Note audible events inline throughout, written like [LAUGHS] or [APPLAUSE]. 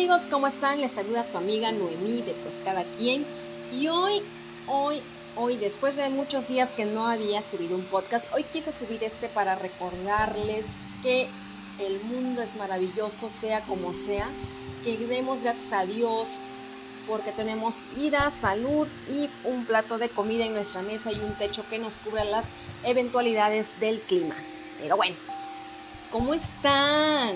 amigos, ¿cómo están? Les saluda su amiga Noemí de Pues Cada Quien. Y hoy, hoy, hoy, después de muchos días que no había subido un podcast, hoy quise subir este para recordarles que el mundo es maravilloso, sea como sea, que demos gracias a Dios porque tenemos vida, salud y un plato de comida en nuestra mesa y un techo que nos cubra las eventualidades del clima. Pero bueno, ¿cómo están?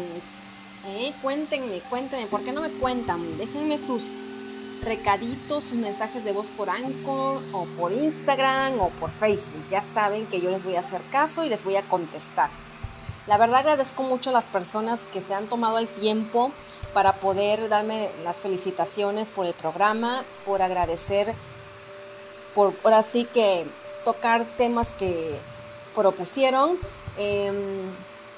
¿Eh? Cuéntenme, cuéntenme, ¿por qué no me cuentan? Déjenme sus recaditos, sus mensajes de voz por Anchor o por Instagram o por Facebook. Ya saben que yo les voy a hacer caso y les voy a contestar. La verdad agradezco mucho a las personas que se han tomado el tiempo para poder darme las felicitaciones por el programa, por agradecer, por ahora sí que tocar temas que propusieron. Em,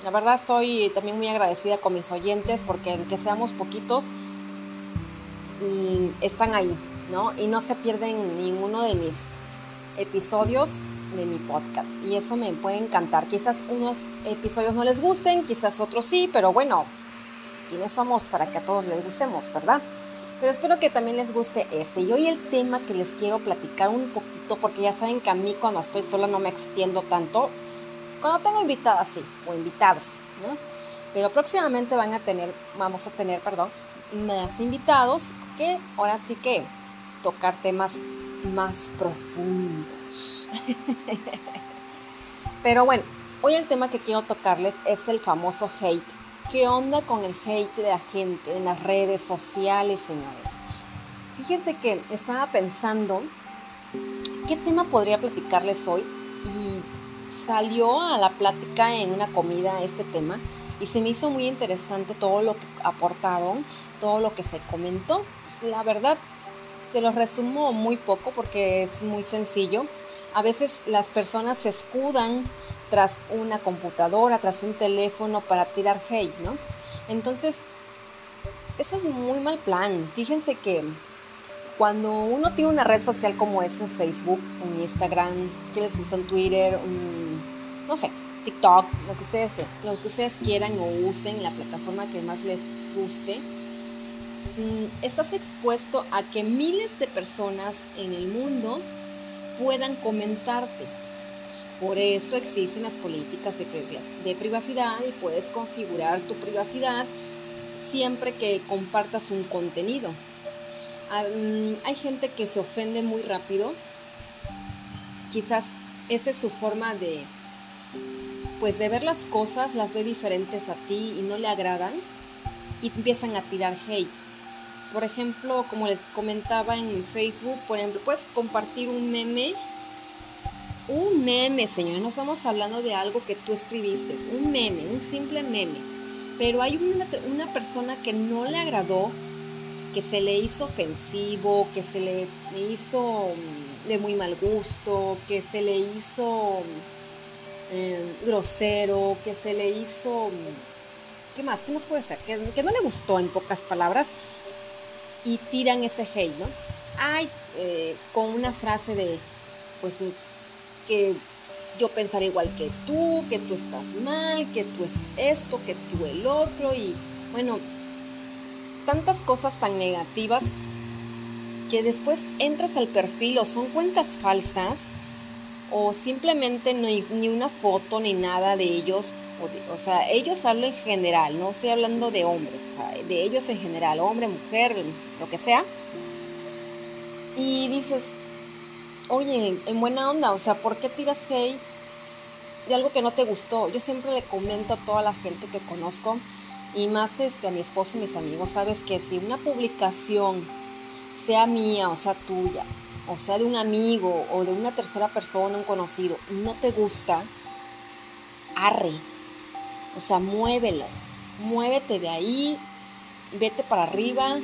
la verdad estoy también muy agradecida con mis oyentes porque aunque seamos poquitos, están ahí, ¿no? Y no se pierden ninguno de mis episodios de mi podcast. Y eso me puede encantar. Quizás unos episodios no les gusten, quizás otros sí, pero bueno, ¿quiénes somos para que a todos les gustemos, verdad? Pero espero que también les guste este. Y hoy el tema que les quiero platicar un poquito, porque ya saben que a mí cuando estoy sola no me extiendo tanto, cuando tengo invitadas, sí, o invitados, ¿no? Pero próximamente van a tener, vamos a tener, perdón, más invitados que ahora sí que tocar temas más profundos. [LAUGHS] Pero bueno, hoy el tema que quiero tocarles es el famoso hate. ¿Qué onda con el hate de la gente en las redes sociales, señores? Fíjense que estaba pensando qué tema podría platicarles hoy y salió a la plática en una comida este tema y se me hizo muy interesante todo lo que aportaron, todo lo que se comentó. Pues, la verdad, te lo resumo muy poco porque es muy sencillo. A veces las personas se escudan tras una computadora, tras un teléfono para tirar hate, ¿no? Entonces, eso es muy mal plan. Fíjense que cuando uno tiene una red social como es un Facebook, un Instagram, que les gusta un Twitter, un, no sé, TikTok, lo que ustedes, lo que ustedes quieran o usen, la plataforma que más les guste, mm, estás expuesto a que miles de personas en el mundo puedan comentarte. Por eso existen las políticas de privacidad y puedes configurar tu privacidad siempre que compartas un contenido. Hay gente que se ofende muy rápido. Quizás esa es su forma de, pues de ver las cosas, las ve diferentes a ti y no le agradan y empiezan a tirar hate. Por ejemplo, como les comentaba en Facebook, por ejemplo, puedes compartir un meme. Un meme, señor, no estamos hablando de algo que tú escribiste, un meme, un simple meme. Pero hay una, una persona que no le agradó que se le hizo ofensivo, que se le hizo mm, de muy mal gusto, que se le hizo eh, grosero, que se le hizo... Mm, ¿Qué más? ¿Qué más puede ser? Que, no le gustó en pocas palabras y tiran ese hate, ¿no? Ay, eh, con una frase de, pues, que yo pensaré igual que tú, que tú estás mal, que tú es esto, que tú el otro y bueno, tantas cosas tan negativas que después entras al perfil o son cuentas falsas o simplemente no hay ni una foto ni nada de ellos. O, sea, ellos hablan en general, no estoy hablando de hombres, o sea, de ellos en general, hombre, mujer, lo que sea. Y dices, oye, en buena onda, o sea, ¿por qué tiras hate de algo que no te gustó? Yo siempre le comento a toda la gente que conozco, y más este, a mi esposo y mis amigos, sabes que si una publicación, sea mía o sea tuya, o sea de un amigo o de una tercera persona, un conocido, no te gusta, arre. O sea, muévelo. Muévete de ahí, vete para arriba,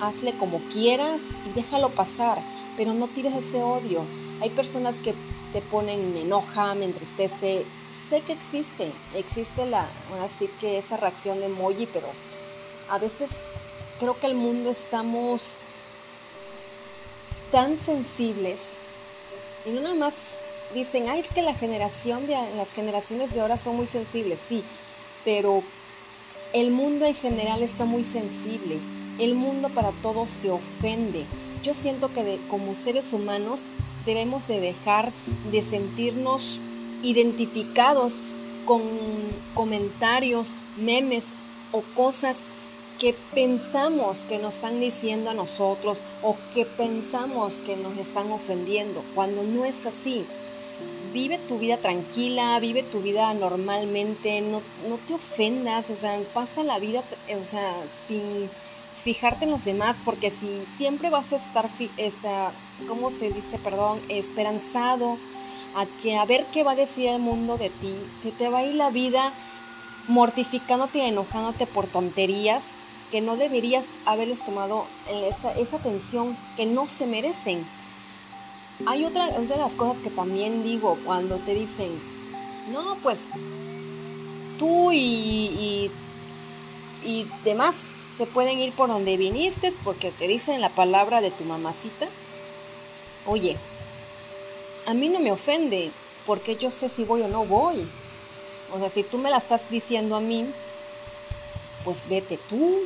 hazle como quieras y déjalo pasar. Pero no tires ese odio. Hay personas que te ponen, me enoja, me entristece. Sé que existe, existe la, así que esa reacción de emoji, pero a veces creo que el mundo estamos tan sensibles y no nada más dicen, ay, es que la generación de las generaciones de ahora son muy sensibles, sí, pero el mundo en general está muy sensible el mundo para todos se ofende. Yo siento que como seres humanos debemos de dejar de sentirnos identificados con comentarios, memes o cosas que pensamos que nos están diciendo a nosotros o que pensamos que nos están ofendiendo, cuando no es así. Vive tu vida tranquila, vive tu vida normalmente, no, no te ofendas, o sea, pasa la vida, o sea, sin fijarte en los demás, porque si siempre vas a estar, esta, ¿cómo se dice? Perdón, esperanzado a que a ver qué va a decir el mundo de ti, que te va a ir la vida mortificándote y enojándote por tonterías que no deberías haberles tomado esa, esa atención que no se merecen. Hay otra, de las cosas que también digo cuando te dicen, no, pues tú y, y, y demás se pueden ir por donde viniste porque te dicen la palabra de tu mamacita. Oye, a mí no me ofende porque yo sé si voy o no voy. O sea, si tú me la estás diciendo a mí, pues vete tú.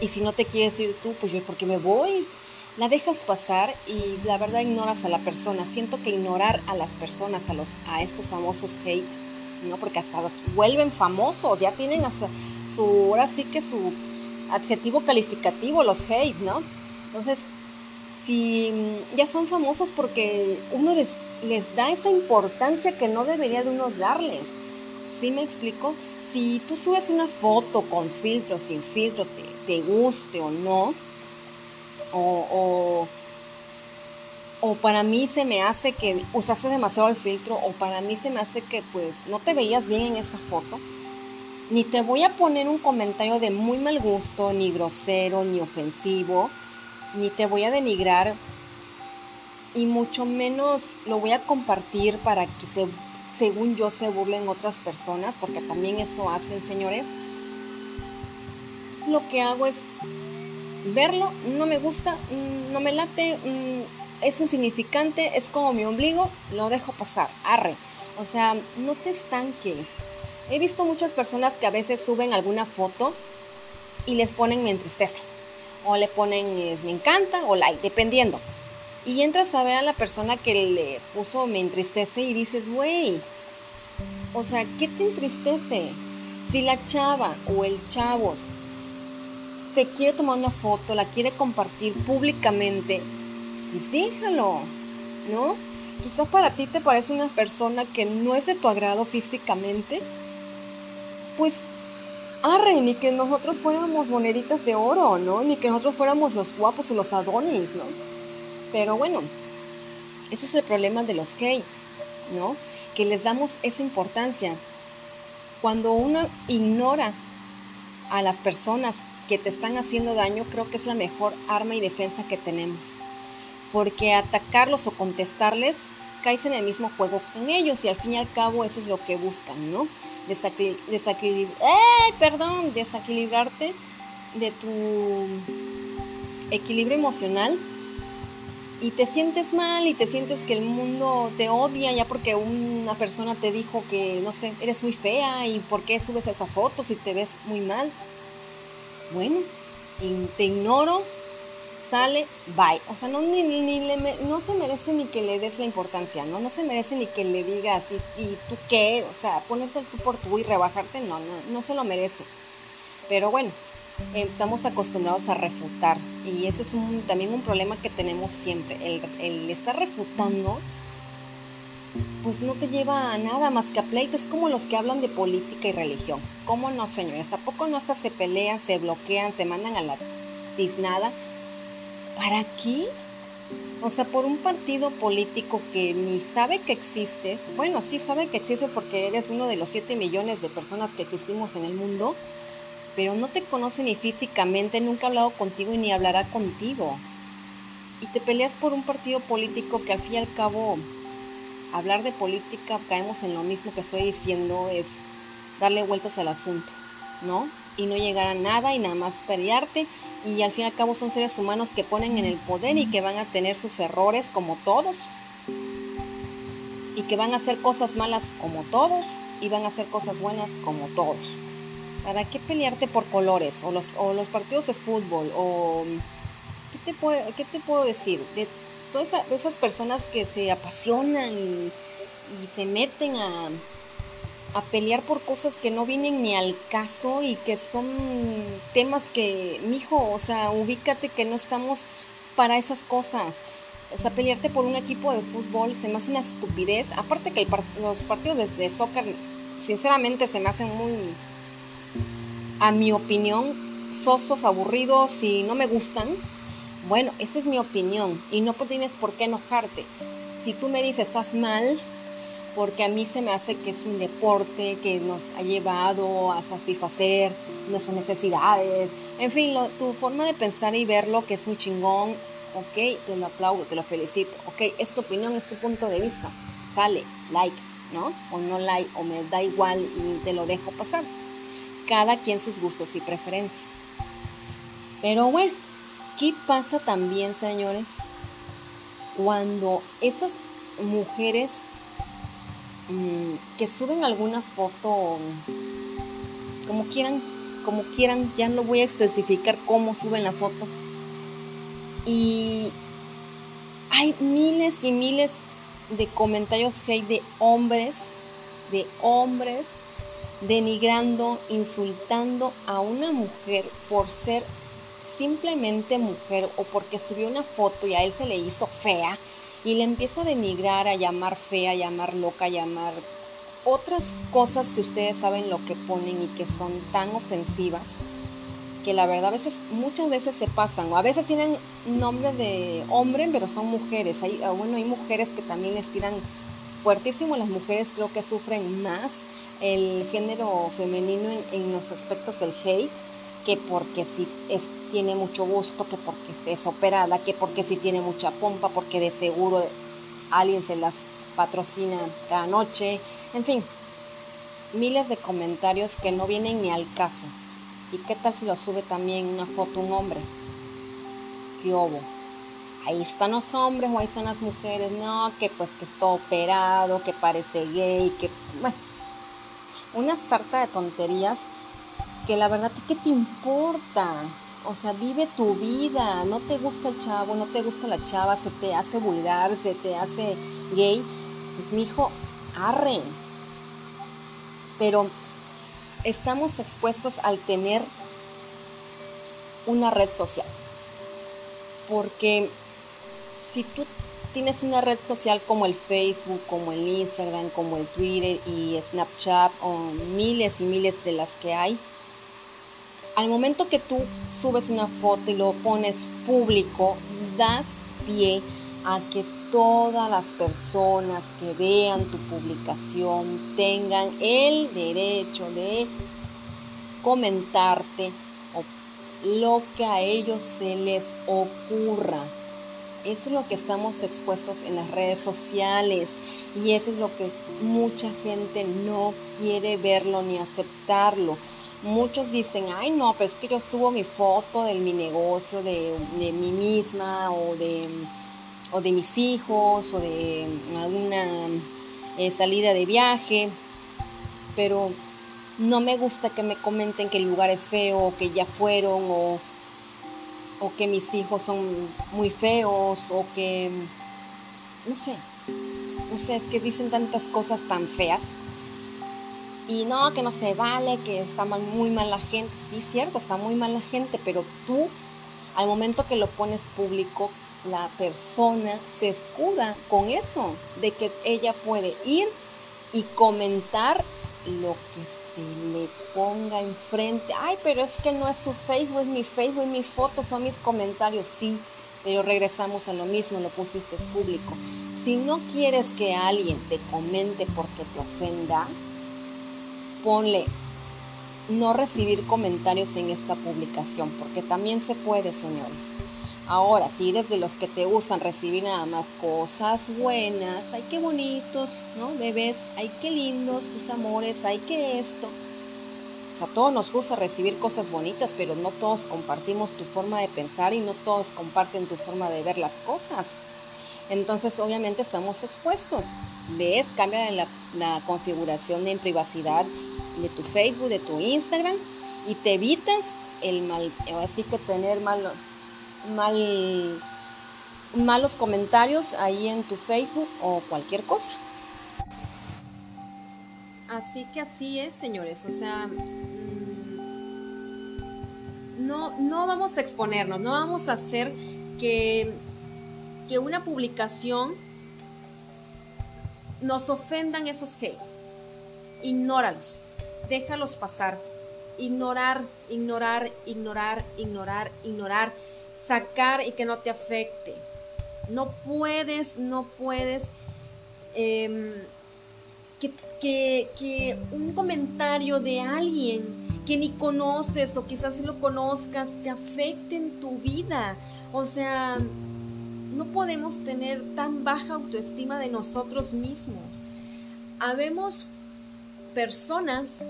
Y si no te quieres ir tú, pues yo porque me voy. La dejas pasar y la verdad ignoras a la persona. Siento que ignorar a las personas, a los a estos famosos hate, ¿no? Porque hasta los vuelven famosos, ya tienen su, ahora sí que su adjetivo calificativo, los hate, ¿no? Entonces, si ya son famosos porque uno les, les da esa importancia que no debería de unos darles. ¿Sí me explico? Si tú subes una foto con filtro, sin filtro, te, te guste o no, o, o, para mí se me hace que usaste demasiado el filtro, o para mí se me hace que pues no te veías bien en esta foto, ni te voy a poner un comentario de muy mal gusto, ni grosero, ni ofensivo, ni te voy a denigrar, y mucho menos lo voy a compartir para que se, según yo se burlen otras personas, porque también eso hacen, señores. lo que hago es verlo, no me gusta, mm, no me late, mm, es insignificante, es como mi ombligo, lo dejo pasar, arre. O sea, no te estanques He visto muchas personas que a veces suben alguna foto y les ponen me entristece. O le ponen me encanta o like, dependiendo. Y entras a ver a la persona que le puso me entristece y dices, güey, o sea, ¿qué te entristece? Si la chava o el chavo se quiere tomar una foto, la quiere compartir públicamente, pues déjalo, ¿no? Quizás para ti te parece una persona que no es de tu agrado físicamente, pues arre, ni que nosotros fuéramos moneditas de oro, ¿no? Ni que nosotros fuéramos los guapos o los adonis, ¿no? Pero bueno, ese es el problema de los hates, ¿no? Que les damos esa importancia. Cuando uno ignora a las personas que te están haciendo daño, creo que es la mejor arma y defensa que tenemos. Porque atacarlos o contestarles caes en el mismo juego con ellos y al fin y al cabo eso es lo que buscan, ¿no? ¡Eh! perdón, desequilibrarte de tu equilibrio emocional y te sientes mal y te sientes que el mundo te odia ya porque una persona te dijo que, no sé, eres muy fea y por qué subes esa foto si te ves muy mal. Bueno, te ignoro, sale, bye. O sea, no, ni, ni le, no se merece ni que le des la importancia, ¿no? No se merece ni que le digas, ¿y, y tú qué? O sea, ponerte tú por tú y rebajarte, no, no, no se lo merece. Pero bueno, eh, estamos acostumbrados a refutar y ese es un, también un problema que tenemos siempre. El, el estar refutando, pues no te lleva a nada más que a pleitos, como los que hablan de política y religión. ¿Cómo no, señores? ¿A poco no hasta se pelean, se bloquean, se mandan a la tiznada? ¿Para qué? O sea, por un partido político que ni sabe que existes, bueno, sí sabe que existes porque eres uno de los 7 millones de personas que existimos en el mundo, pero no te conoce ni físicamente, nunca ha hablado contigo y ni hablará contigo. Y te peleas por un partido político que al fin y al cabo, hablar de política, caemos en lo mismo que estoy diciendo, es darle vueltas al asunto, ¿no? Y no llegar a nada y nada más pelearte y al fin y al cabo son seres humanos que ponen en el poder y que van a tener sus errores como todos y que van a hacer cosas malas como todos y van a hacer cosas buenas como todos. ¿Para qué pelearte por colores? O los, o los partidos de fútbol, o... ¿Qué te, puedo, qué te puedo decir? De todas esas personas que se apasionan y, se meten a, a pelear por cosas que no vienen ni al caso y que son temas que, mijo, o sea, ubícate que no estamos para esas cosas. O sea, pelearte por un equipo de fútbol se me hace una estupidez. Aparte que los partidos de, soccer, sinceramente, se me hacen muy, a mi opinión, sosos, aburridos y no me gustan. Bueno, esa es mi opinión y no tienes por qué enojarte. Si tú me dices estás mal, porque a mí se me hace que es un deporte que nos ha llevado a satisfacer nuestras necesidades, en fin, tu forma de pensar y verlo que es muy chingón, ok, te lo aplaudo, te lo felicito, ok, es tu opinión, es tu punto de vista, sale, like, ¿no? O no like, o me da igual y te lo dejo pasar. Cada quien sus gustos y preferencias. Pero bueno, ¿Qué pasa también, señores? Cuando esas mujeres que suben alguna foto, como quieran, como quieran, ya no voy a especificar cómo suben la foto. Y hay miles y miles de comentarios hate de hombres, de hombres denigrando, insultando a una mujer por ser simplemente mujer o porque subió una foto y a él se le hizo fea y le empieza a denigrar, a llamar fea, a llamar loca, a llamar otras cosas que ustedes saben lo que ponen y que son tan ofensivas que la verdad a veces, muchas veces se pasan, o a veces tienen nombre de hombre, pero son mujeres. Hay, ah, bueno, hay mujeres que también les tiran fuertísimo, las mujeres creo que sufren más el género femenino en, en los aspectos del hate que porque si es, tiene mucho gusto, que porque es operada, que porque si tiene mucha pompa, porque de seguro alguien se las patrocina cada noche, en fin, miles de comentarios que no vienen ni al caso. ¿Y qué tal si lo sube también una foto un hombre? ¿Qué hubo? Ahí están los hombres o ahí están las mujeres. No, que pues que está operado, que parece gay, que... Bueno, una sarta de tonterías la verdad, ¿qué te importa? O sea, vive tu vida, no te gusta el chavo, no te gusta la chava, se te hace vulgar, se te hace gay, pues mi hijo, arre. Pero estamos expuestos al tener una red social. Porque si tú tienes una red social como el Facebook, como el Instagram, como el Twitter y Snapchat o miles y miles de las que hay, al momento que tú subes una foto y lo pones público, das pie a que todas las personas que vean tu publicación tengan el derecho de comentarte lo que a ellos se les ocurra. Eso es lo que estamos expuestos en las redes sociales y eso es lo que mucha gente no quiere verlo ni aceptarlo muchos dicen, ay no, pero es que yo subo mi foto de mi negocio, de, de mí misma o de, o de mis hijos o de alguna eh, salida de viaje, pero no me gusta que me comenten que el lugar es feo o que ya fueron o, o que mis hijos son muy feos o que, no sé, no sé, es que dicen tantas cosas tan feas y no, que no se vale, que está muy mal la gente. Sí, es cierto, está muy mal la gente, pero tú, al momento que lo pones público, la persona se escuda con eso, de que ella puede ir y comentar lo que se le ponga enfrente. Ay, pero es que no es su Facebook, es mi Facebook, mi foto, son mis comentarios. Sí, pero regresamos a lo mismo, lo pusiste público. Si no quieres que alguien te comente porque te ofenda, ponle no recibir comentarios en esta publicación, porque también se puede, señores. Ahora, si eres de los que te gustan recibir nada más cosas buenas, ay, qué bonitos, ¿no? Bebés, ay, qué lindos tus amores, ay, qué esto. O sea, a todos nos gusta recibir cosas bonitas, pero no todos compartimos tu forma de pensar y no todos comparten tu forma de ver las cosas. Entonces, obviamente, estamos expuestos. ¿Ves? Cambia la, la configuración en privacidad de tu Facebook, de tu Instagram y te evitas el mal, así que tener mal, mal, malos comentarios ahí en tu Facebook o cualquier cosa. Así que así es, señores, o sea, mm, no, no vamos a exponernos, no vamos a hacer que, que una publicación nos ofendan esos hates. Ignóralos, déjalos pasar. Ignorar, ignorar, ignorar, ignorar, ignorar. Sacar y que no te afecte. No puedes, no puedes em, que, un comentario de alguien que ni conoces o quizás lo conozcas te afecte en tu vida. O sea, no podemos tener tan baja autoestima de nosotros mismos. Habemos personas,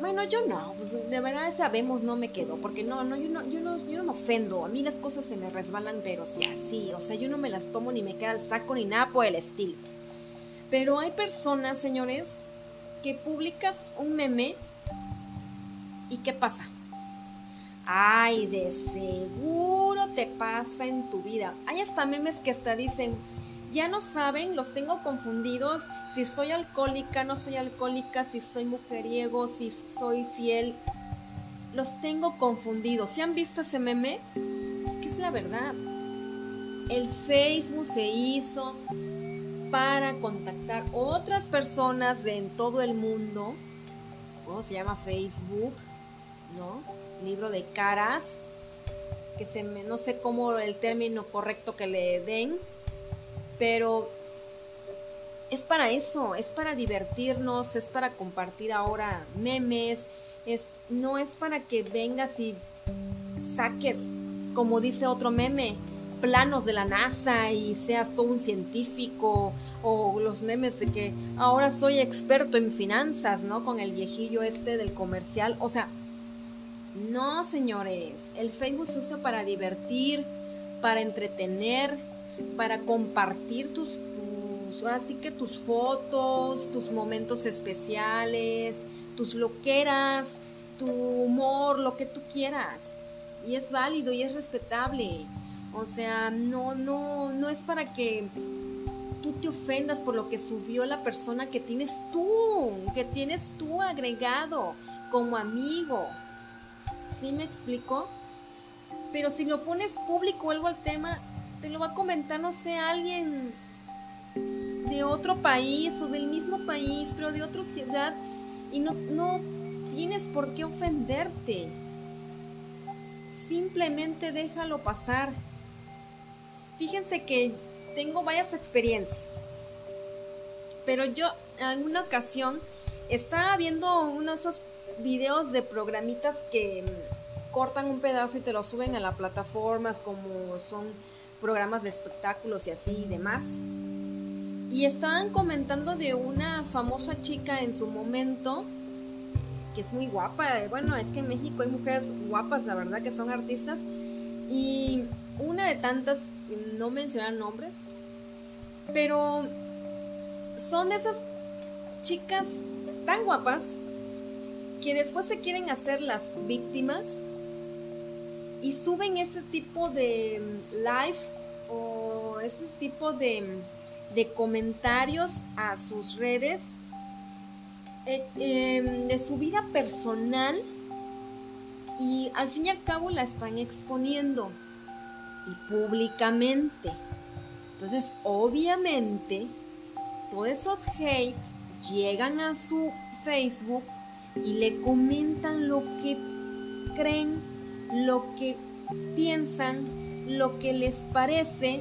bueno, yo no, pues de verdad sabemos no me quedo, porque no, no, yo no, yo no, yo no me ofendo, a mí las cosas se me resbalan, pero sí así, o sea, yo no me las tomo ni me queda el saco ni nada por el estilo. Pero hay personas, señores, que publicas un meme y ¿qué pasa? Ay, de seguro te pasa en tu vida. Hay hasta memes que hasta dicen, ya no saben, los tengo confundidos, si soy alcohólica, no soy alcohólica, si soy mujeriego, si soy fiel. Los tengo confundidos. ¿Se han visto ese meme? Es que es la verdad. El Facebook se hizo para contactar otras personas de en todo el mundo. ¿Cómo se llama Facebook? ¿No? libro de caras, que se me, no sé cómo el término correcto que le den, pero es para eso, es para divertirnos, es para compartir ahora memes, es, no es para que vengas y saques, como dice otro meme, planos de la NASA y seas todo un científico o los memes de que ahora soy experto en finanzas, ¿no? Con el viejillo este del comercial, o sea, no, señores, el Facebook se usa para divertir, para entretener, para compartir tus, así que tus fotos, tus momentos especiales, tus loqueras, tu humor, lo que tú quieras. Y es válido y es respetable. O sea, no, no, no es para que tú te ofendas por lo que subió la persona que tienes tú, que tienes tú agregado como amigo. ¿Sí me explico? Pero si lo pones público algo al tema, te lo va a comentar, no sé, alguien de otro país o del mismo país, pero de otra ciudad, y no, no tienes por qué ofenderte. Simplemente déjalo pasar. Fíjense que tengo varias experiencias, pero yo en alguna ocasión estaba viendo uno de esos videos de programitas que mm, cortan un pedazo y te lo suben a las plataformas como son programas de espectáculos y así y demás. Y estaban comentando de una famosa chica en su momento, que es muy guapa. Bueno, es que en México hay mujeres guapas, la verdad, que son artistas. Y una de tantas, no mencionan nombres, pero son de esas chicas tan guapas que después se quieren hacer las víctimas y suben ese tipo de mm, live o ese tipo de, mm, de comentarios a sus redes eh, em, de su vida personal y al fin y al cabo la están exponiendo y públicamente. Entonces, obviamente, todos esos hate llegan a su Facebook y le comentan lo que creen, lo que piensan, lo que les parece.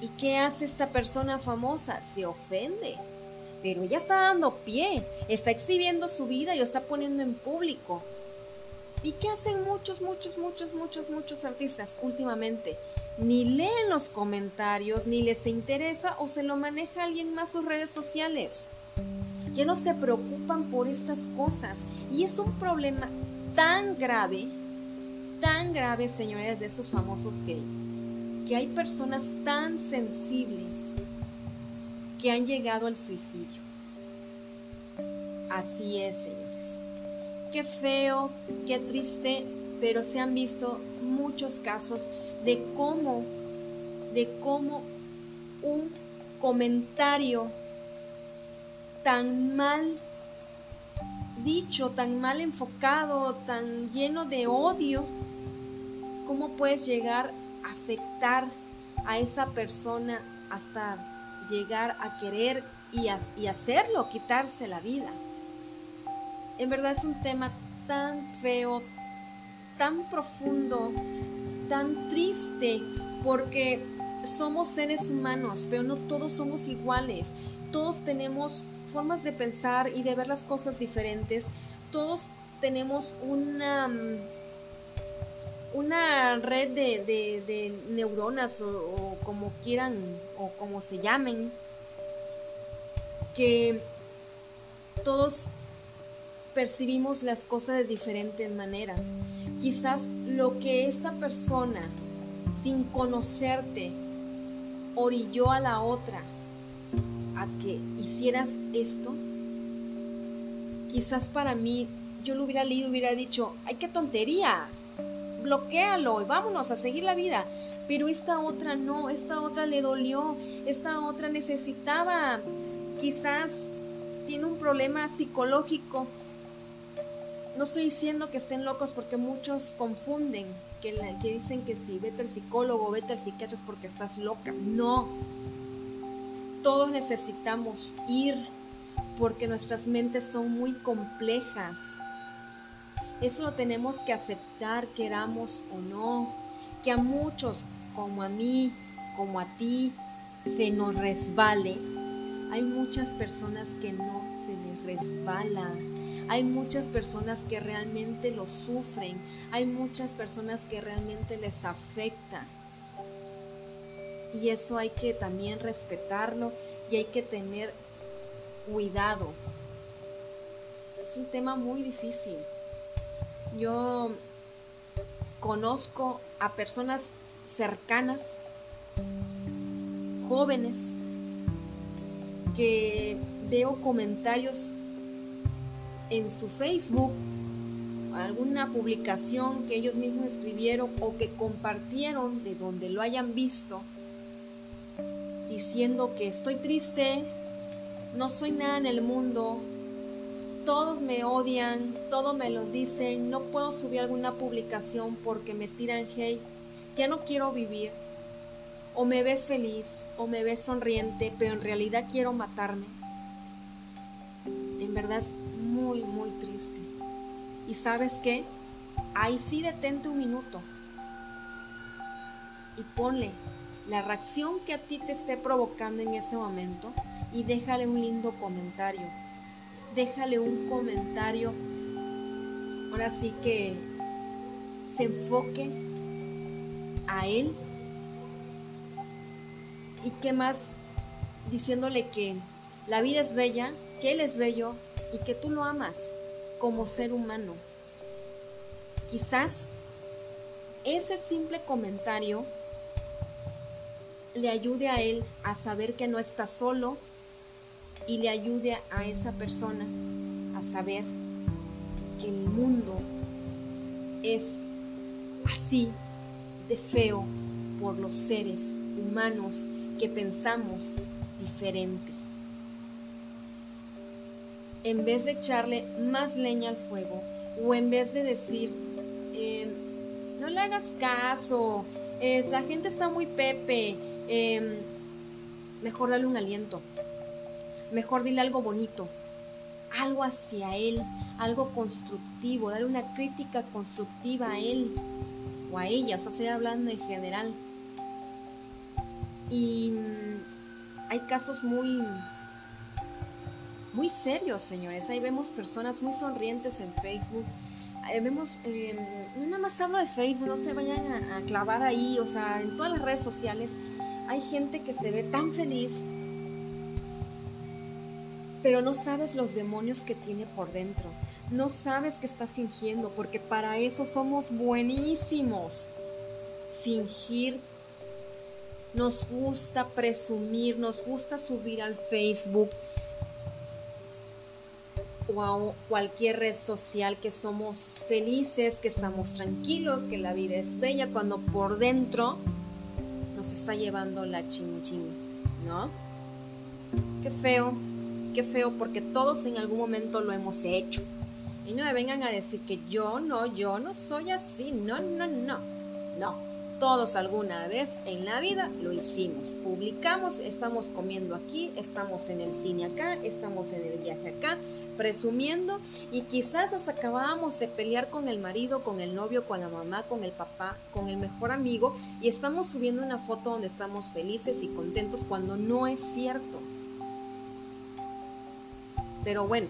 ¿Y qué hace esta persona famosa? Se ofende. Pero ella está dando pie, está exhibiendo su vida y lo está poniendo en público. ¿Y qué hacen muchos, muchos, muchos, muchos, muchos artistas últimamente? Ni leen los comentarios, ni les interesa o se lo maneja alguien más sus redes sociales ya no se preocupan por estas cosas. Y es un problema tan grave, tan grave, señores, de estos famosos gays, que hay personas tan sensibles que han llegado al suicidio. Así es, señores. Qué feo, qué triste, pero se han visto muchos casos de cómo, de cómo un comentario tan mal dicho, tan mal enfocado, tan lleno de odio, cómo puedes llegar a afectar a esa persona hasta llegar a querer y, y hacerlo, quitarse la vida. En verdad es un tema tan feo, tan profundo, tan triste, porque somos seres humanos, pero no todos somos iguales. Todos tenemos formas de pensar y de ver las cosas diferentes. Todos tenemos una, mm, una red de, neuronas o, como quieran o como se llamen, que todos percibimos las cosas de diferentes maneras. Quizás lo que esta persona, sin conocerte, orilló a la otra a que hicieras esto, quizás para mí yo lo hubiera leído, hubiera dicho, ay, qué tontería, bloquealo y vámonos a seguir la vida. Pero esta otra no, esta otra le dolió, esta otra necesitaba, quizás tiene un problema psicológico. No estoy diciendo que estén locos porque muchos confunden, que, que dicen que si vete al psicólogo, vete al psiquiatra es porque estás loca. No, todos necesitamos ir porque nuestras mentes son muy complejas. Eso lo tenemos que aceptar, queramos o no, que a muchos, como a mí, como a ti, se nos resbale. Hay muchas personas que no se les resbala. Hay muchas personas que realmente lo sufren. Hay muchas personas que realmente les afecta y eso hay que también respetarlo y hay que tener cuidado. Es un tema muy difícil. Yo conozco a personas cercanas, jóvenes, que veo comentarios en su Facebook, alguna publicación que ellos mismos escribieron o que compartieron de donde lo hayan visto diciendo que estoy triste, no soy nada en el mundo, todos me odian, todos me lo dicen, no puedo subir alguna publicación porque me tiran hate, ya no quiero vivir, o me ves feliz, o me ves sonriente, pero en realidad quiero matarme. En verdad es muy, muy triste. ¿Y sabes qué? Ahí sí detente un minuto y ponle la reacción que a ti te esté provocando en ese momento y déjale un lindo comentario. Déjale un comentario, ahora sí que se enfoque a él y que más diciéndole que la vida es bella, que él es bello y que tú lo amas como ser humano. Quizás ese simple comentario le ayude a él a saber que no está solo y le ayude a esa persona a saber que el mundo es así de feo por los seres humanos que pensamos diferente. En vez de echarle más leña al fuego o en vez de decir, em, no le hagas caso, es, la gente está muy pepe, Em, mejor dale un aliento, mejor dile algo bonito, algo hacia él, algo constructivo, dale una crítica constructiva a él o a ella, o sea, estoy hablando en general. Y mm, hay casos muy muy serios, señores. Ahí vemos personas muy sonrientes en Facebook. Vemos, eh, nada más hablo de Facebook, no se vayan a clavar ahí, o sea, en todas las redes sociales hay gente que se ve tan feliz, pero no sabes los demonios que tiene por dentro. No sabes que está fingiendo, porque para eso somos buenísimos. Fingir. Nos gusta presumir, nos gusta subir al Facebook o a cualquier red social que somos felices, que estamos tranquilos, que la vida es bella, cuando por dentro nos está llevando la chin ¿no? Qué feo, qué feo, porque todos en algún momento lo hemos hecho. Y no me vengan a decir que yo no, yo no soy así. No, no, no. No. Todos alguna vez en la vida lo hicimos. Publicamos, estamos comiendo aquí, estamos en el cine acá, estamos en el viaje acá, presumiendo y quizás nos acabábamos de pelear con el marido, con el novio, con la mamá, con el papá, con el mejor amigo y estamos subiendo una foto donde estamos felices y contentos cuando no es cierto. Pero bueno,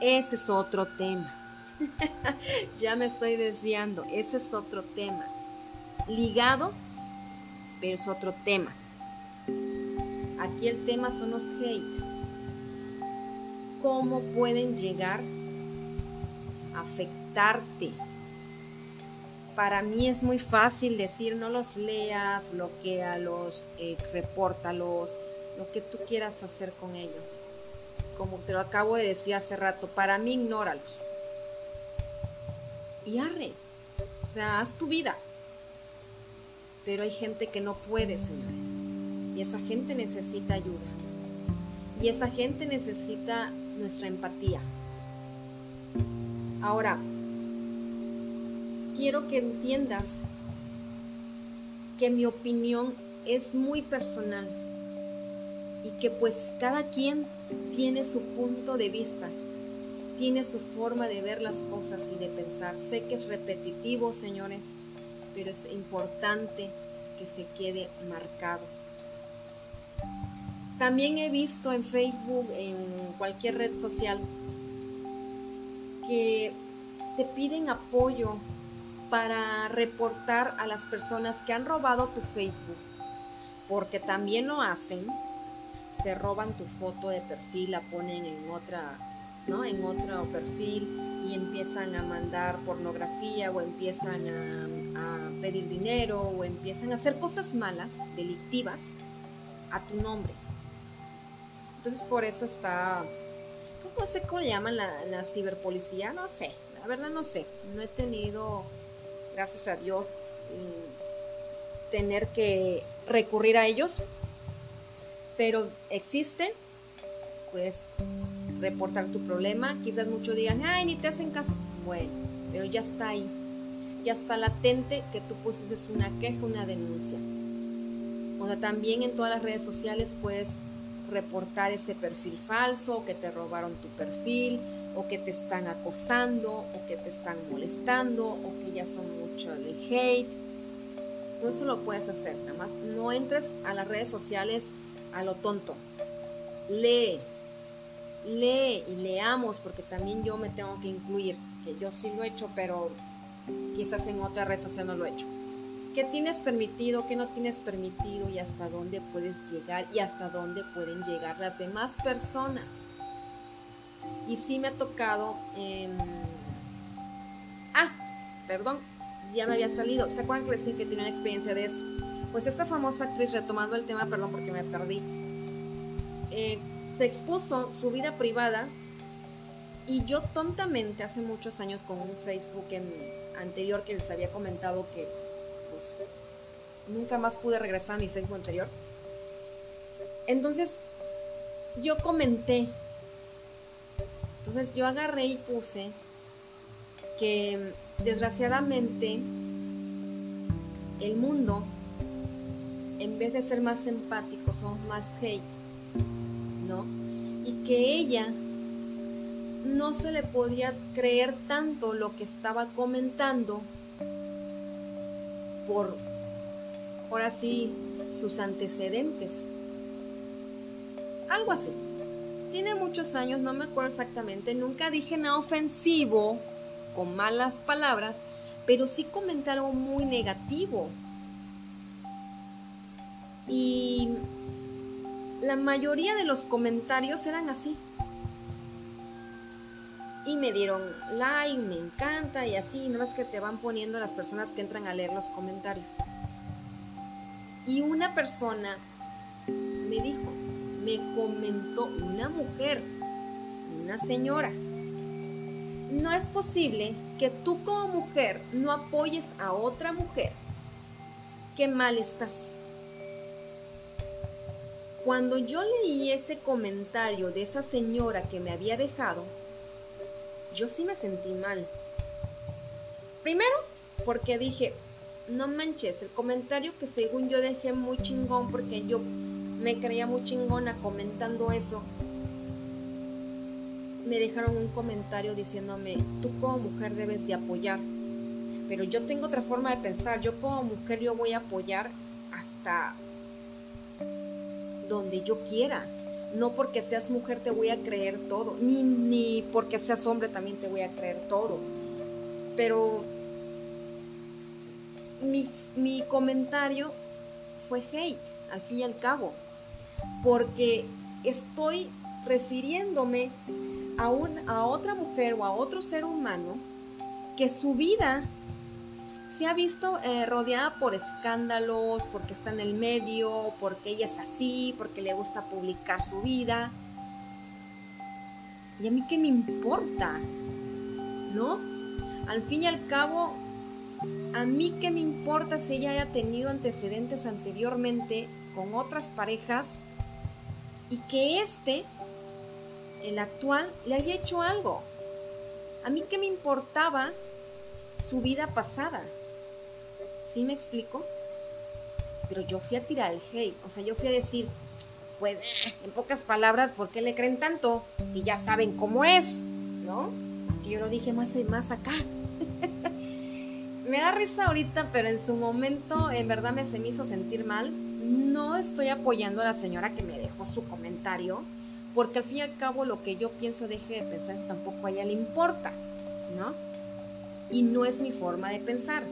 ese es otro tema. [LAUGHS] ya me estoy desviando. Ese es otro tema. Ligado, pero es otro tema. Aquí el tema son los hate. ¿Cómo pueden llegar a afectarte? Para mí es muy fácil decir no los leas, bloquealos, eh, repórtalos, lo que tú quieras hacer con ellos como te lo acabo de decir hace rato, para mí ignóralos. Y arre, o sea, haz tu vida. Pero hay gente que no puede, señores. Y esa gente necesita ayuda. Y esa gente necesita nuestra empatía. Ahora, quiero que entiendas que mi opinión es muy personal y que pues cada quien tiene su punto de vista, tiene su forma de ver las cosas y de pensar. Sé que es repetitivo, señores, pero es importante que se quede marcado. También he visto en Facebook, en cualquier red social, que te piden apoyo para reportar a las personas que han robado tu Facebook, porque también lo hacen se roban tu foto de perfil, la ponen en otra, ¿no? En otro perfil y empiezan a mandar pornografía o empiezan a, a pedir dinero o empiezan a hacer cosas malas, delictivas, a tu nombre. Entonces por eso está, ¿cómo sé cómo le llaman la, la ciberpolicía? No sé, la verdad no sé. No he tenido, gracias a Dios, mm, tener que recurrir a ellos pero existe, puedes reportar tu problema. Quizás muchos digan, ay, ni te hacen caso. Bueno, pero ya está ahí. Ya está latente que tú pusiste una queja, una denuncia. O sea, también en todas las redes sociales puedes reportar ese perfil falso, o que te robaron tu perfil, o que te están acosando, o que te están molestando, o que ya son mucho el hate. Todo eso lo puedes hacer. Nada más no entres a las redes sociales a lo tonto. Lee, lee y leamos, porque también yo me tengo que incluir, que yo sí lo he hecho, pero quizás en otra red social no lo he hecho. ¿Qué tienes permitido, qué no tienes permitido y hasta dónde puedes llegar y hasta dónde pueden llegar las demás personas? Y sí me ha tocado... Em, ah, perdón, ya me había salido. ¿Se acuerdan que decir que tiene una experiencia de eso? Pues esta famosa actriz, retomando el tema, perdón porque me perdí, eh, se expuso su vida privada y yo tontamente hace muchos años con un Facebook anterior que les había comentado que nunca más pude regresar a mi Facebook anterior. Entonces yo comenté, entonces yo agarré y puse que desgraciadamente el mundo en vez de ser más empáticos, somos más hate, ¿no? Y que ella no se le podía creer tanto lo que estaba comentando por, ahora sí, sus antecedentes. Algo así. Tiene muchos años, no me acuerdo exactamente, nunca dije nada ofensivo, con malas palabras, pero sí comenté algo muy negativo y la mayoría de los comentarios eran así. Y me dieron like, me encanta y así, nada más que te van poniendo las personas que entran a leer los comentarios. Y una persona me dijo, me comentó una mujer, una señora. No es posible que tú como mujer no apoyes a otra mujer. Qué mal estás. Cuando yo leí ese comentario de esa señora que me había dejado, yo sí me sentí mal. Primero, porque dije, no manches, el comentario que según yo dejé muy chingón porque yo me creía muy chingona comentando eso. Me dejaron un comentario diciéndome, tú como mujer debes de apoyar. Pero yo tengo otra forma de pensar, yo como mujer yo voy a apoyar hasta donde yo quiera. No porque seas mujer te voy a creer todo, ni, ni porque seas hombre también te voy a creer todo. Pero mi, mi comentario fue hate, al fin y al cabo, porque estoy refiriéndome a, un, a otra mujer o a otro ser humano que su vida se ha visto eh, rodeada por escándalos, porque está en el medio, porque ella es así, porque le gusta publicar su vida. ¿Y a mí qué me importa? ¿No? Al fin y al cabo, a mí qué me importa si ella haya tenido antecedentes anteriormente con otras parejas y que este, el actual, le había hecho algo. A mí qué me importaba su vida pasada. ¿Sí me explico? Pero yo fui a tirar el hate, o sea, yo fui a decir, pues, en pocas palabras, ¿por qué le creen tanto? Si ya saben cómo es, ¿no? Es que yo lo dije más, más acá. [LAUGHS] me da risa ahorita, pero en su momento en verdad me se me hizo sentir mal. No estoy apoyando a la señora que me dejó su comentario, porque al fin y al cabo lo que yo pienso deje de pensar tampoco a ella le importa, ¿no? Y no es mi forma de pensar.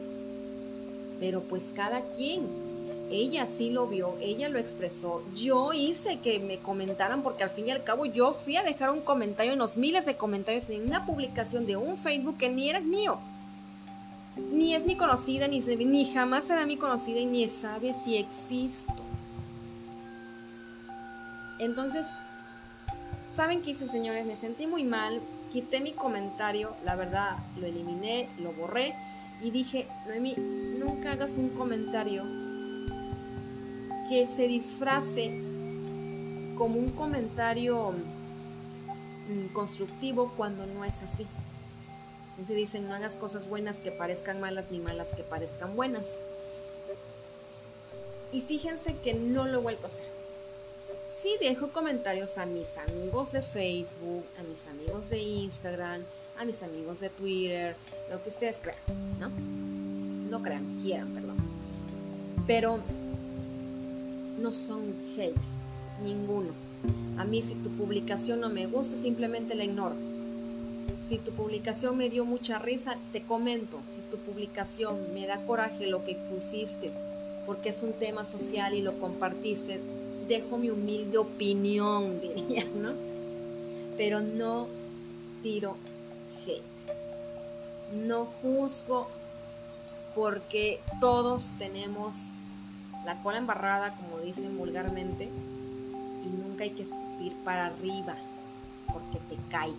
Pero pues cada quien. Ella sí lo vio, ella lo expresó. Yo hice que me comentaran porque al fin y al cabo yo fui a dejar un comentario en los miles de comentarios en una publicación de un Facebook que ni era mío ni es mi conocida, ni, ni jamás será mi conocida y ni sabe si existo. Entonces, ¿saben qué hice, señores? Me sentí muy mal, quité mi comentario, la verdad, lo eliminé, lo borré y dije, Noemi, nunca hagas un comentario que se disfrace como un comentario mm, constructivo cuando no es así. Entonces dicen, no hagas cosas buenas que parezcan malas ni malas que parezcan buenas. Y fíjense que no lo he vuelto a hacer. Sí dejo comentarios a mis amigos de Facebook, a mis amigos de Instagram, a mis amigos de Twitter, lo que ustedes crean, ¿no? No crean, quieran, perdón. Pero no son hate, ninguno. A mí si tu publicación no me gusta, simplemente la ignoro si tu publicación me dio mucha risa, te comento. Si tu publicación me da coraje lo que pusiste, porque es un tema social y lo compartiste, dejo mi humilde opinión, [LAUGHS] diría, ¿no? Pero no tiro. No juzgo porque todos tenemos la cola embarrada, como dicen vulgarmente, y nunca hay que escupir para arriba porque te cae.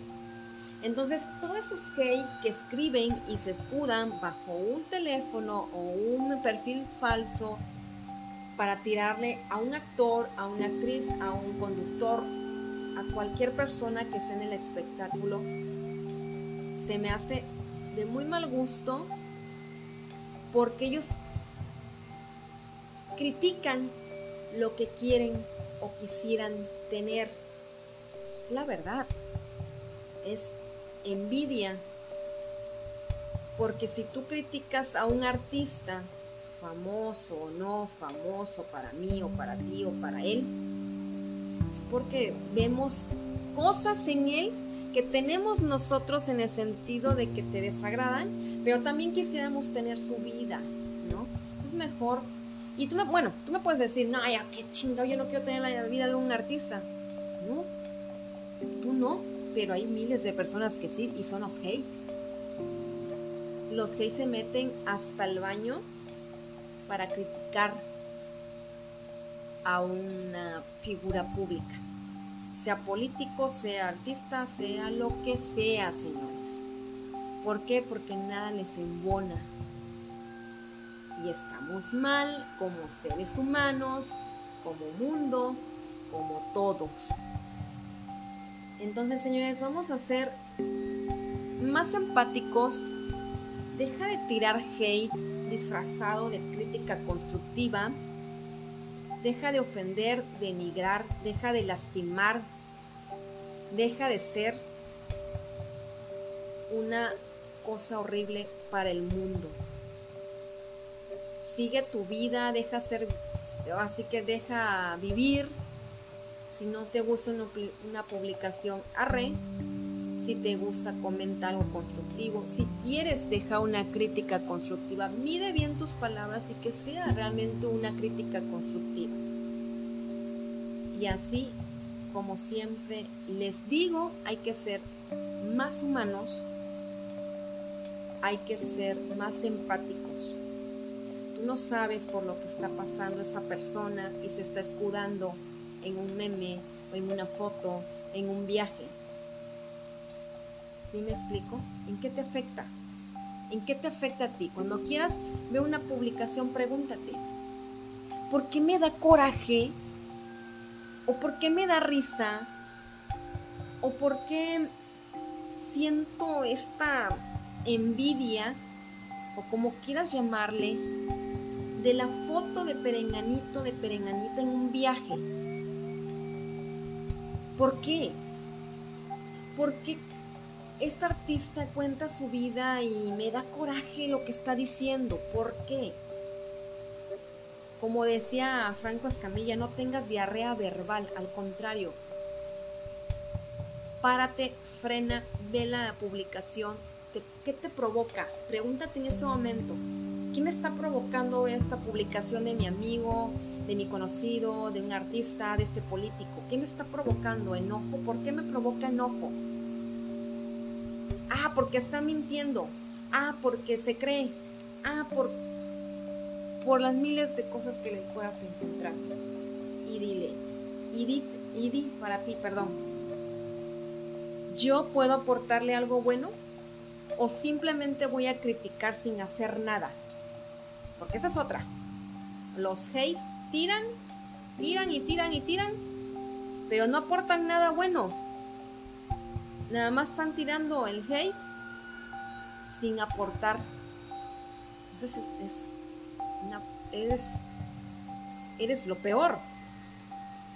Entonces, todos esos hate que escriben y se escudan bajo un teléfono o un perfil falso para tirarle a un actor, a una actriz, a un conductor, a cualquier persona que esté en el espectáculo, se me hace de muy mal gusto porque ellos critican lo que quieren o quisieran tener. Es la verdad. Es envidia. Porque si tú criticas a un artista, famoso o no famoso para mí o para ti o para él, es porque vemos cosas en él que tenemos nosotros en el sentido de que te desagradan, pero también quisiéramos tener su vida, ¿no? Es mejor. Y tú me, bueno, tú me puedes decir, no, ya qué chingado, yo no quiero tener la vida de un artista. No, tú no pero hay miles de personas que sí y son los hates. Los hates se meten hasta el baño para criticar a una figura pública. Sea político, sea artista, sea lo que sea, señores. ¿Por qué? Porque nada les embona. Y estamos mal como seres humanos, como mundo, como todos. Entonces, señores, vamos a ser más empáticos. Deja de tirar hate disfrazado de crítica constructiva. Deja de ofender, denigrar, deja de lastimar. Deja de ser una cosa horrible para el mundo. Sigue tu vida, deja ser, así que deja vivir. Si no te gusta una, una publicación, arre. Si te gusta, comenta algo constructivo. Si quieres dejar una crítica constructiva, mide bien tus palabras y que sea realmente una crítica constructiva. Y así, como siempre les digo, hay que ser más humanos, hay que ser más empáticos. Tú no sabes por lo que está pasando esa persona y se está escudando en un meme o en una foto, en un viaje. ¿Sí me explico? ¿En qué te afecta? ¿En qué te afecta a ti? Cuando quieras ver una publicación, pregúntate, ¿por qué me da coraje? ¿O por qué me da risa? ¿O por qué siento esta envidia? O como quieras llamarle, de la foto de perenganito, de perenganita en un viaje. ¿Por qué? Porque esta artista cuenta su vida y me da coraje lo que está diciendo. ¿Por qué? Como decía Franco Escamilla, no tengas diarrea verbal, al contrario. Párate, frena, ve la publicación. ¿Qué te provoca? Pregúntate en ese momento, ¿qué me está provocando esta publicación de mi amigo, de mi conocido, de un artista, de este político? ¿Qué me está provocando? ¿Enojo? ¿Por qué me provoca enojo? Ah, porque está mintiendo. Ah, porque se cree. Ah, por, por las miles de cosas que le puedas encontrar. Y dile, y di, para ti, perdón. ¿Yo puedo aportarle algo bueno? ¿O simplemente voy a criticar sin hacer nada? Porque esa es otra. Los hates tiran, tiran y tiran y tiran, pero no aportan nada bueno Nada más están tirando el hate sin aportar. Entonces eres, eres lo peor.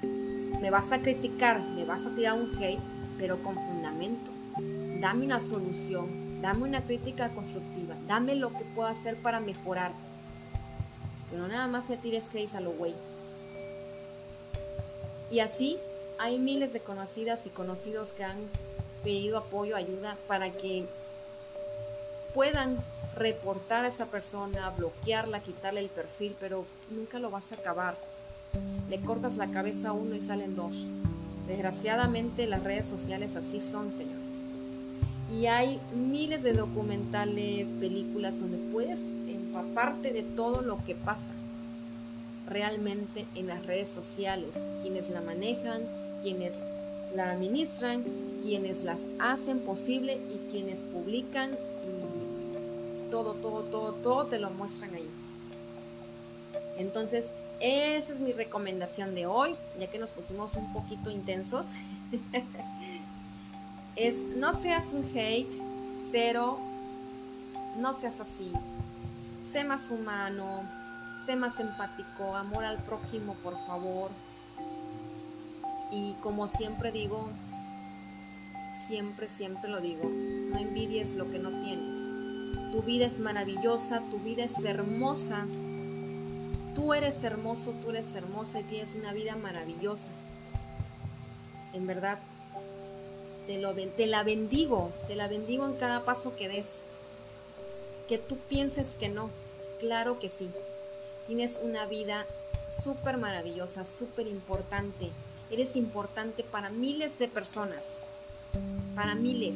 Me vas a criticar, me vas a tirar un hate, pero con fundamento. Dame una solución, dame una crítica constructiva, dame lo que puedo hacer para mejorar. Pero nada más me tires hate a lo güey. Y así hay miles de conocidas y conocidos que han pedido apoyo, ayuda para que puedan reportar a esa persona, bloquearla, quitarle el perfil, pero nunca lo vas a acabar. Le cortas la cabeza a uno y salen dos. Desgraciadamente las redes sociales así son, señores. Y hay miles de documentales, películas donde puedes empaparte de todo lo que pasa realmente en las redes sociales, quienes la manejan, quienes la administran, quienes las hacen posible y quienes publican y todo, todo, todo, todo te lo muestran ahí. Entonces, esa es mi recomendación de hoy, ya que nos pusimos un poquito intensos. [LAUGHS] es no seas un hate, cero, no seas así. Sé más humano, sé más empático, amor al prójimo, por favor. Y como siempre digo, siempre, siempre lo digo, no envidies lo que no tienes. Tu vida es maravillosa, tu vida es hermosa. Tú eres hermoso, tú eres hermosa y tienes una vida maravillosa. En verdad, te, la bendigo, te la bendigo en cada paso que des. Que tú pienses que no, claro que sí. Tienes una vida súper maravillosa, súper importante Eres importante para miles de personas, para miles,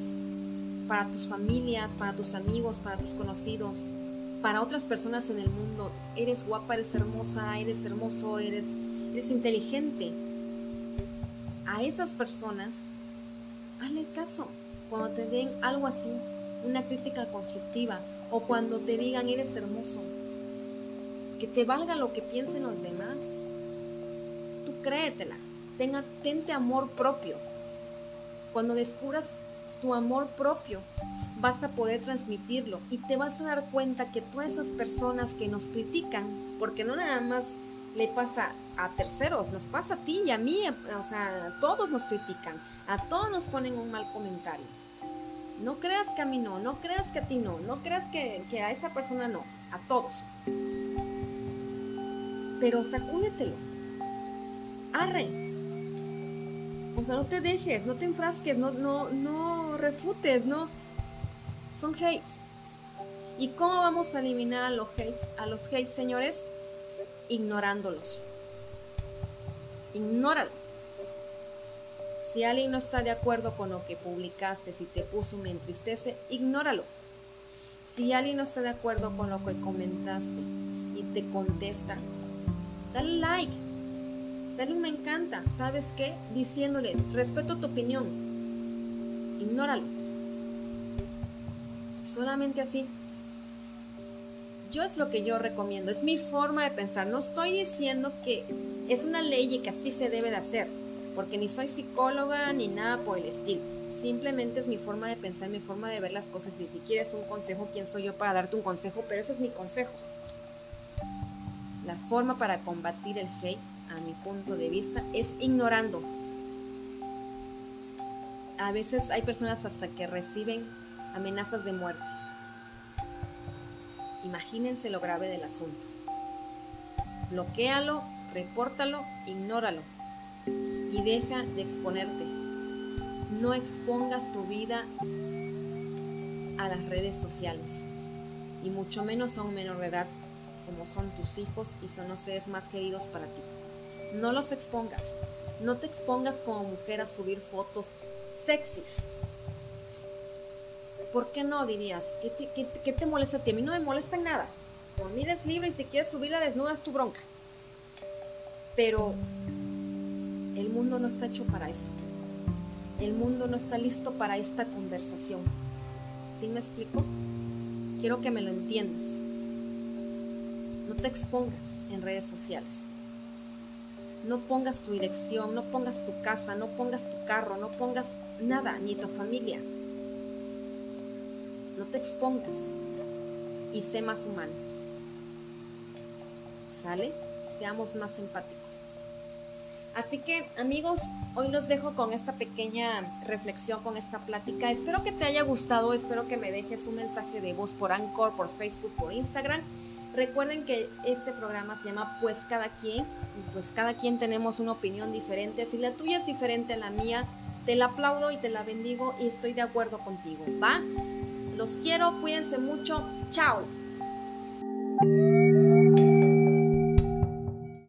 para tus familias, para tus amigos, para tus conocidos, para otras personas en el mundo. Eres guapa, eres hermosa, eres hermoso, eres, eres inteligente. a esas personas, hazle caso cuando te den algo así, una crítica constructiva o cuando te digan eres hermoso. Que te valga lo que piensen los demás. Tú créetela, tenga, tente amor propio. Cuando descubras tu amor propio, vas a poder transmitirlo y te vas a dar cuenta que todas esas personas que nos critican, porque no nada más le pasa a terceros, nos pasa a ti y a mí, o sea, todos nos critican, a todos nos ponen un mal comentario. No creas que a mí no, no creas que a ti no, no creas que, que a esa persona no, a todos. Pero sacúdetelo. Arre. O sea, no te dejes, no te enfrasques, no, no, no refutes, no. Son hates. ¿Y cómo vamos a eliminar a los hates, a los hates señores? ignorándolos. Ignóralo. Si alguien no está de acuerdo con lo que publicaste, si te puso me entristece, ignóralo. Si alguien no está de acuerdo con lo que comentaste y te contesta, dale like, dale un me encanta, ¿sabes qué? Diciéndole, respeto tu opinión, ignóralo. Solamente así yo es lo que yo recomiendo, es mi forma de pensar. No estoy diciendo que es una ley y que así se debe de hacer, porque ni soy psicóloga ni nada por el estilo. Simplemente es mi forma de pensar, mi forma de ver las cosas. Si quieres un consejo, ¿quién soy yo para darte un consejo? Pero ese es mi consejo. La forma para combatir el hate, a mi punto de vista, es ignorando. A veces hay personas hasta que reciben amenazas de muerte Imagínense lo grave del asunto. Bloquéalo, repórtalo, ignóralo y deja de exponerte. No expongas tu vida a las redes sociales y mucho menos a un menor de edad como son tus hijos y son los seres más queridos para ti. No los expongas. No te expongas como mujer a subir fotos sexys ¿Por qué no dirías? ¿Qué te, molesta a ti? A mí no me molesta en nada. Por mí eres libre y si quieres subirla desnuda es tu bronca. Pero el mundo no está hecho para eso. El mundo no está listo para esta conversación. ¿Sí me explico? Quiero que me lo entiendas. No te expongas en redes sociales. No pongas tu dirección, no pongas tu casa, no pongas tu carro, no pongas nada, ni tu familia no te expongas y sé más humanos. ¿Sale? Seamos más empáticos. Así que amigos, hoy los dejo con esta pequeña reflexión, con esta plática. Espero que te haya gustado, espero que me dejes un mensaje de voz por Anchor, por Facebook, por Instagram. Recuerden que este programa se llama Pues cada quien y pues cada quien tenemos una opinión diferente. Si la tuya es diferente a la mía, te la aplaudo y te la bendigo y estoy de acuerdo contigo, ¿va? Los quiero, cuídense mucho. Chao.